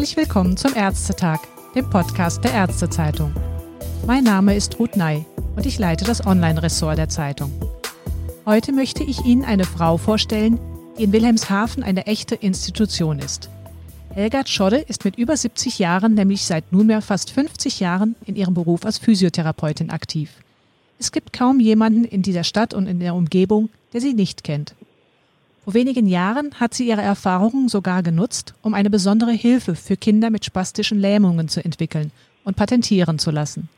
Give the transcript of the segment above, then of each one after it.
Herzlich willkommen zum Ärztetag, dem Podcast der Ärztezeitung. Mein Name ist Ruth Ney und ich leite das Online-Ressort der Zeitung. Heute möchte ich Ihnen eine Frau vorstellen, die in Wilhelmshaven eine echte Institution ist. Helga Schodde ist mit über 70 Jahren, nämlich seit nunmehr fast 50 Jahren, in ihrem Beruf als Physiotherapeutin aktiv. Es gibt kaum jemanden in dieser Stadt und in der Umgebung, der sie nicht kennt. Vor wenigen Jahren hat sie ihre Erfahrungen sogar genutzt, um eine besondere Hilfe für Kinder mit spastischen Lähmungen zu entwickeln und patentieren zu lassen.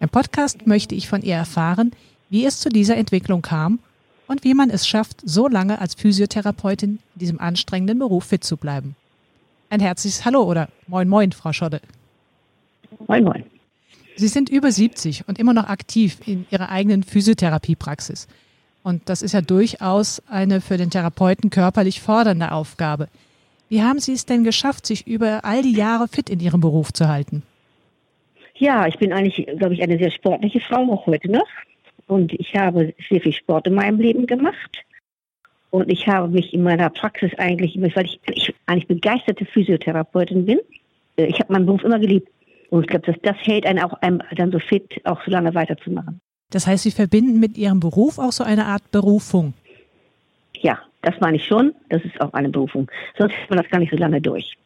Im Podcast möchte ich von ihr erfahren, wie es zu dieser Entwicklung kam und wie man es schafft, so lange als Physiotherapeutin in diesem anstrengenden Beruf fit zu bleiben. Ein herzliches Hallo oder Moin Moin, Frau Schodde. Moin Moin. Sie sind über 70 und immer noch aktiv in Ihrer eigenen Physiotherapiepraxis. Und das ist ja durchaus eine für den Therapeuten körperlich fordernde Aufgabe. Wie haben Sie es denn geschafft, sich über all die Jahre fit in Ihrem Beruf zu halten? Ja, ich bin eigentlich, glaube ich, eine sehr sportliche Frau, auch heute noch. Und ich habe sehr viel Sport in meinem Leben gemacht. Und ich habe mich in meiner Praxis eigentlich, weil ich, ich eigentlich begeisterte Physiotherapeutin bin, äh, ich habe meinen Beruf immer geliebt. Und ich glaube, das, das hält einen auch einem dann so fit, auch so lange weiterzumachen. Das heißt, Sie verbinden mit Ihrem Beruf auch so eine Art Berufung? Ja, das meine ich schon. Das ist auch eine Berufung. Sonst hält man das gar nicht so lange durch.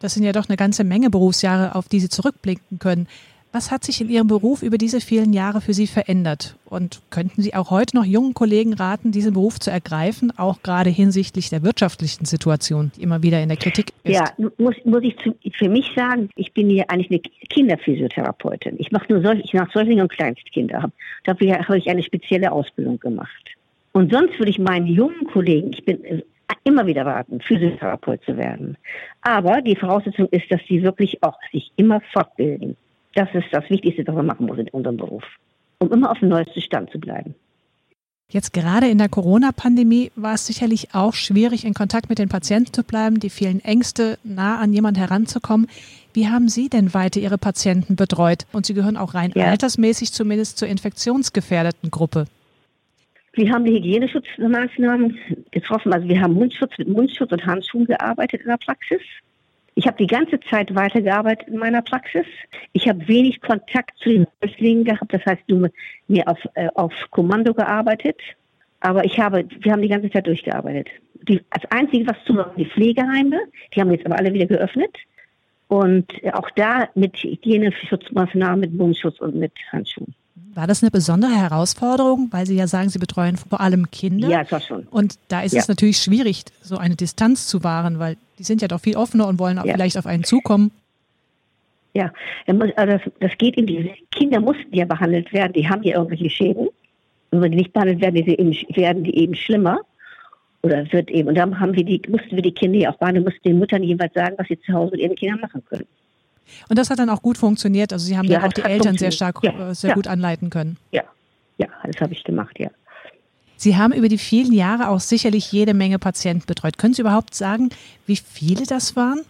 Das sind ja doch eine ganze Menge Berufsjahre, auf die Sie zurückblicken können. Was hat sich in Ihrem Beruf über diese vielen Jahre für Sie verändert? Und könnten Sie auch heute noch jungen Kollegen raten, diesen Beruf zu ergreifen, auch gerade hinsichtlich der wirtschaftlichen Situation, die immer wieder in der Kritik ist? Ja, muss, muss ich zu, für mich sagen, ich bin hier eigentlich eine Kinderphysiotherapeutin. Ich mache nur solche, ich mache Säuglinge und Kleinstkinder. Dafür habe ich eine spezielle Ausbildung gemacht. Und sonst würde ich meinen jungen Kollegen, ich bin äh, immer wieder raten, Physiotherapeut zu werden. Aber die Voraussetzung ist, dass sie wirklich auch sich immer fortbilden. Das ist das Wichtigste, was man machen muss in unserem Beruf, um immer auf dem neuesten Stand zu bleiben. Jetzt gerade in der Corona-Pandemie war es sicherlich auch schwierig, in Kontakt mit den Patienten zu bleiben, die vielen Ängste, nah an jemand heranzukommen. Wie haben Sie denn weiter Ihre Patienten betreut? Und Sie gehören auch rein ja. altersmäßig zumindest zur infektionsgefährdeten Gruppe. Wir haben die Hygieneschutzmaßnahmen getroffen. Also wir haben Mundschutz mit Mundschutz und Handschuhen gearbeitet in der Praxis. Ich habe die ganze Zeit weitergearbeitet in meiner Praxis. Ich habe wenig Kontakt zu den Häuslingen gehabt, das heißt nur mir auf, äh, auf Kommando gearbeitet. Aber ich habe, wir haben die ganze Zeit durchgearbeitet. Die, als einzige, was zu machen, die Pflegeheime, die haben jetzt aber alle wieder geöffnet. Und auch da mit Hygieneschutzmaßnahmen, mit Mundschutz und mit Handschuhen. War das eine besondere Herausforderung, weil Sie ja sagen, Sie betreuen vor allem Kinder? Ja, das war schon. Und da ist ja. es natürlich schwierig, so eine Distanz zu wahren, weil die sind ja doch viel offener und wollen auch ja. vielleicht auf einen zukommen. Ja, also das, das geht in die Kinder mussten ja behandelt werden, die haben ja irgendwelche Schäden. Und wenn die nicht behandelt werden, die eben, werden die eben schlimmer. Oder wird eben, und dann haben wir die, mussten wir die Kinder ja auch behandeln, mussten den Müttern jeweils sagen, was sie zu Hause mit ihren Kindern machen können. Und das hat dann auch gut funktioniert. Also Sie haben ja, dann auch die Eltern sehr stark, ja, äh, sehr ja. gut anleiten können. Ja, ja, das habe ich gemacht, ja. Sie haben über die vielen Jahre auch sicherlich jede Menge Patienten betreut. Können Sie überhaupt sagen, wie viele das waren?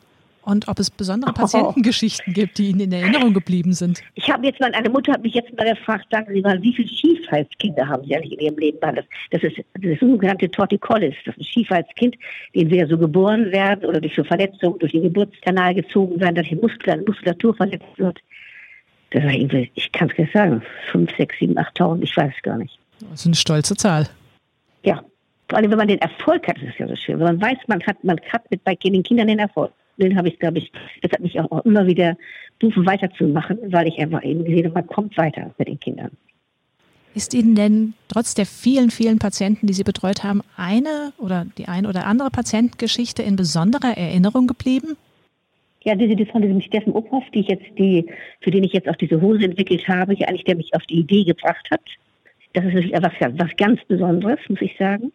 Und ob es besondere Patientengeschichten gibt, die Ihnen in Erinnerung geblieben sind? Ich habe jetzt mal, eine Mutter hat mich jetzt mal gefragt, sagen Sie mal, wie viele Schiefhalskinder haben Sie eigentlich in Ihrem Leben? Das, das ist das sogenannte Torticollis, das ist ein Schiefhalskind, den wir so geboren werden oder durch so Verletzungen durch den Geburtskanal gezogen werden, dass die Muskulatur verletzt wird. Das war irgendwie, ich kann es gar nicht sagen, 5, 6, 7, 8.000, ich weiß es gar nicht. Das ist eine stolze Zahl. Ja, vor allem wenn man den Erfolg hat, ist es ja so schön. Wenn man weiß, man hat, man hat mit bei den Kindern den Erfolg den habe ich, glaube ich, das hat mich auch immer wieder berufen, weiterzumachen, weil ich einfach eben gesehen habe, man kommt weiter mit den Kindern. Ist Ihnen denn trotz der vielen, vielen Patienten, die Sie betreut haben, eine oder die eine oder andere Patientengeschichte in besonderer Erinnerung geblieben? Ja, diese, die von diesem Steffen Uphoff, die ich jetzt, die, für den ich jetzt auch diese Hose entwickelt habe, ja eigentlich, der mich auf die Idee gebracht hat. Das ist natürlich etwas was ganz Besonderes, muss ich sagen.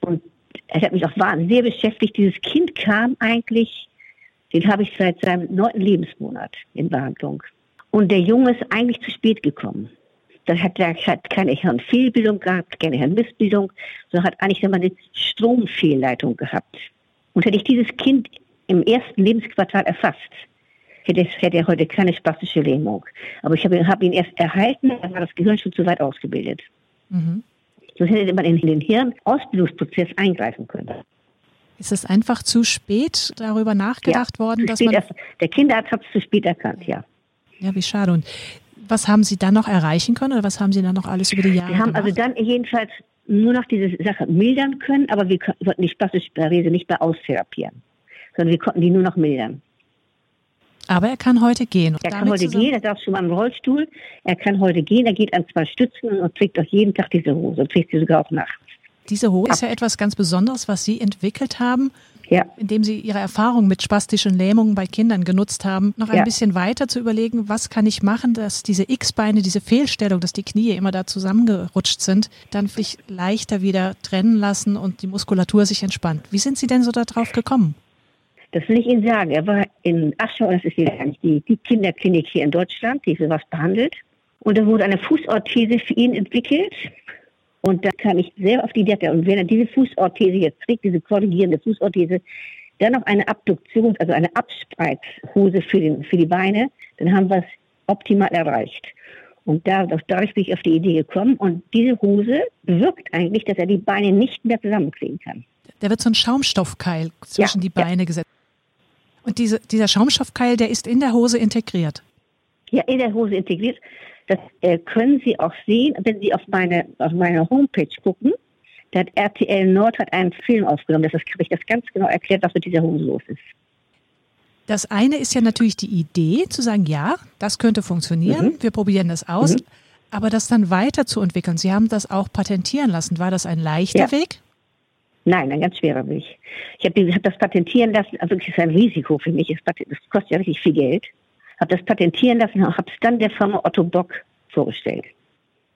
Und es hat mich auch wahnsinnig sehr beschäftigt. Dieses Kind kam eigentlich, den habe ich seit seinem neunten Lebensmonat in Behandlung. Und der Junge ist eigentlich zu spät gekommen. Das hat, er hat keine Hirnfehlbildung gehabt, keine Hirnmissbildung, sondern hat eigentlich eine Stromfehlleitung gehabt. Und hätte ich dieses Kind im ersten Lebensquartal erfasst, hätte, hätte er heute keine spastische Lähmung. Aber ich habe, habe ihn erst erhalten, dann war das Gehirn schon zu weit ausgebildet. Mhm. Sonst hätte man in den Hirnausbildungsprozess eingreifen können. Ist es einfach zu spät darüber nachgedacht ja, worden, dass man. Erst, der Kinderarzt hat es zu spät erkannt, ja. Ja, wie schade. Und was haben Sie dann noch erreichen können oder was haben Sie dann noch alles über die Jahre Wir haben gemacht? also dann jedenfalls nur noch diese Sache mildern können, aber wir konnten die spastische Parese nicht mehr austherapieren, sondern wir konnten die nur noch mildern. Aber er kann heute gehen. er kann heute gehen, er darf schon mal im Rollstuhl. Er kann heute gehen, er geht an zwei Stützen und trägt auch jeden Tag diese Hose und trägt sie sogar auch nachts. Diese Hose ist ja etwas ganz Besonderes, was Sie entwickelt haben, ja. indem Sie Ihre Erfahrung mit spastischen Lähmungen bei Kindern genutzt haben, noch ein Ja. bisschen weiter zu überlegen, was kann ich machen, dass diese X-Beine, diese Fehlstellung, dass die Knie immer da zusammengerutscht sind, dann sich leichter wieder trennen lassen und die Muskulatur sich entspannt. Wie sind Sie denn so darauf gekommen? Das will ich Ihnen sagen. Er war in Aschau, das ist hier eigentlich die, die Kinderklinik hier in Deutschland, die sowas behandelt. Und da wurde eine Fußorthese für ihn entwickelt. Und da kam ich sehr auf die Idee, und wenn er diese Fußorthese jetzt trägt, diese korrigierende Fußorthese, dann noch eine Abduktion, also eine Abspreizhose für, den, für die Beine, dann haben wir es optimal erreicht. Und da, dadurch bin ich auf die Idee gekommen. Und diese Hose bewirkt eigentlich, dass er die Beine nicht mehr zusammenkriegen kann. Da wird so ein Schaumstoffkeil zwischen Ja, die Beine gesetzt. Und diese, dieser Schaumstoffkeil, der ist in der Hose integriert. ja, in der Hose integriert. Das äh, können Sie auch sehen, wenn Sie auf meine, auf meine Homepage gucken. Da hat RTL Nord hat einen Film aufgenommen. Das habe ich das ganz genau erklärt, was mit dieser Hose los ist. Das eine ist ja natürlich die Idee, zu sagen, ja, das könnte funktionieren, wir probieren das aus, Mhm. aber das dann weiterzuentwickeln. Sie haben das auch patentieren lassen. War das ein leichter Ja. Weg? Nein, ein ganz schwerer Weg. Ich habe hab das patentieren lassen, also das ist ein Risiko für mich. Das kostet ja richtig viel Geld. Habe das patentieren lassen und habe es dann der Firma Otto Bock vorgestellt.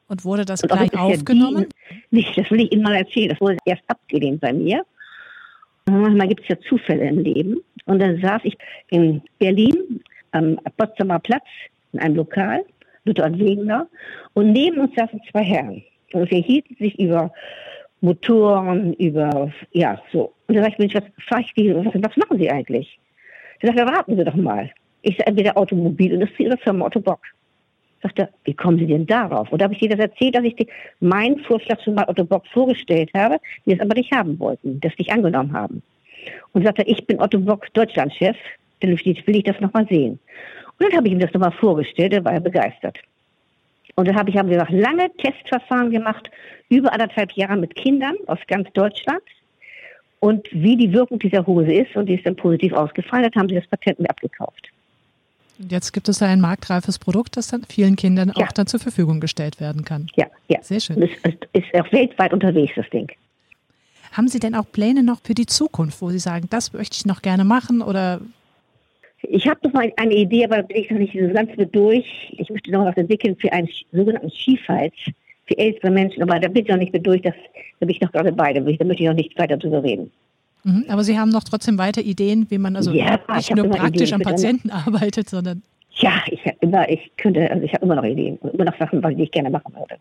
Und wurde das Und auch gleich ist ja aufgenommen? Die, nicht, das will ich Ihnen mal erzählen. Das wurde erst abgelehnt bei mir. Manchmal gibt es ja Zufälle im Leben. Und dann saß ich in Berlin am Potsdamer Platz in einem Lokal, Luther und Wegener, und neben uns saßen zwei Herren. Und wir hielten sich über Motoren, über, ja, so. Und da sag ich, was, frag ich die, was, was machen Sie eigentlich? Sie sagt, erwarten Sie doch mal. Ich sage, entweder Automobilindustrie oder Firma Otto Bock. Sagt er, wie kommen Sie denn darauf? Und da habe ich ihr das erzählt, dass ich die, meinen Vorschlag schon mal Otto Bock vorgestellt habe, die es aber nicht haben wollten, das nicht angenommen haben. Und sagte, ich bin Otto Bock Deutschlandchef, dann will ich das nochmal sehen. Und dann habe ich ihm das nochmal vorgestellt, er war begeistert. Und dann habe ich, haben wir noch lange Testverfahren gemacht, über anderthalb Jahre mit Kindern aus ganz Deutschland. Und wie die Wirkung dieser Hose ist, und die ist dann positiv ausgefallen, dann haben sie das Patent mir abgekauft. Und jetzt gibt es da ein marktreifes Produkt, das dann vielen Kindern Ja. auch dann zur Verfügung gestellt werden kann. Ja, ja. Sehr schön. Es ist, ist auch weltweit unterwegs, das Ding. Haben Sie denn auch Pläne noch für die Zukunft, wo Sie sagen, das möchte ich noch gerne machen oder Ich habe noch mal eine Idee, aber da bin ich noch nicht so ganz mit durch. Ich möchte noch was entwickeln für einen sogenannten Skihals für ältere Menschen, aber da bin ich noch nicht mit durch. Das, da bin ich noch gerade bei. Da will ich- da möchte ich noch nicht weiter drüber reden. Mhm, aber Sie haben noch trotzdem weiter Ideen, wie man also Ja, ich nicht nur praktisch Ideen am Patienten arbeitet, sondern Ja, ich habe immer, ich könnte, also ich habe immer noch Ideen und immer noch Sachen, die ich gerne machen würde.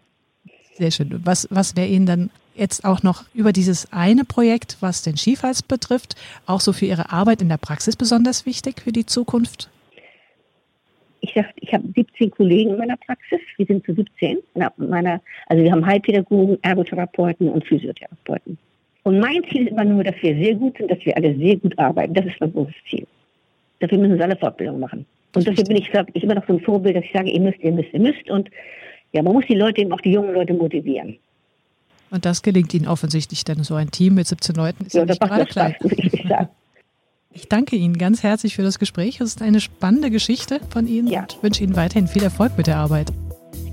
Sehr schön. Was, was wäre Ihnen dann jetzt auch noch über dieses eine Projekt, was den Skifalls betrifft, auch so für Ihre Arbeit in der Praxis besonders wichtig für die Zukunft? Ich sag, ich habe 17 Kollegen in meiner Praxis. Wir sind zu 17. in meiner, also wir haben Heilpädagogen, Ergotherapeuten und Physiotherapeuten. Und mein Ziel ist immer nur, dass wir sehr gut sind, dass wir alle sehr gut arbeiten. Das ist mein großes Ziel. Dafür müssen wir alle Fortbildung machen. Und dafür bin ich, sag, ich immer noch so ein Vorbild, dass ich sage, ihr müsst, ihr müsst, ihr müsst. Und ja, man muss die Leute eben auch die jungen Leute motivieren. Und das gelingt Ihnen offensichtlich, denn so ein Team mit 17 Leuten ist ja, Ja, nicht gerade Spaß, klein. ich danke Ihnen ganz herzlich für das Gespräch. Es ist eine spannende Geschichte von Ihnen Ja. und wünsche Ihnen weiterhin viel Erfolg mit der Arbeit.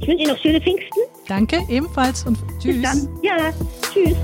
Ich wünsche Ihnen noch schöne Pfingsten. Danke ebenfalls und Bis tschüss. dann. Ja, tschüss.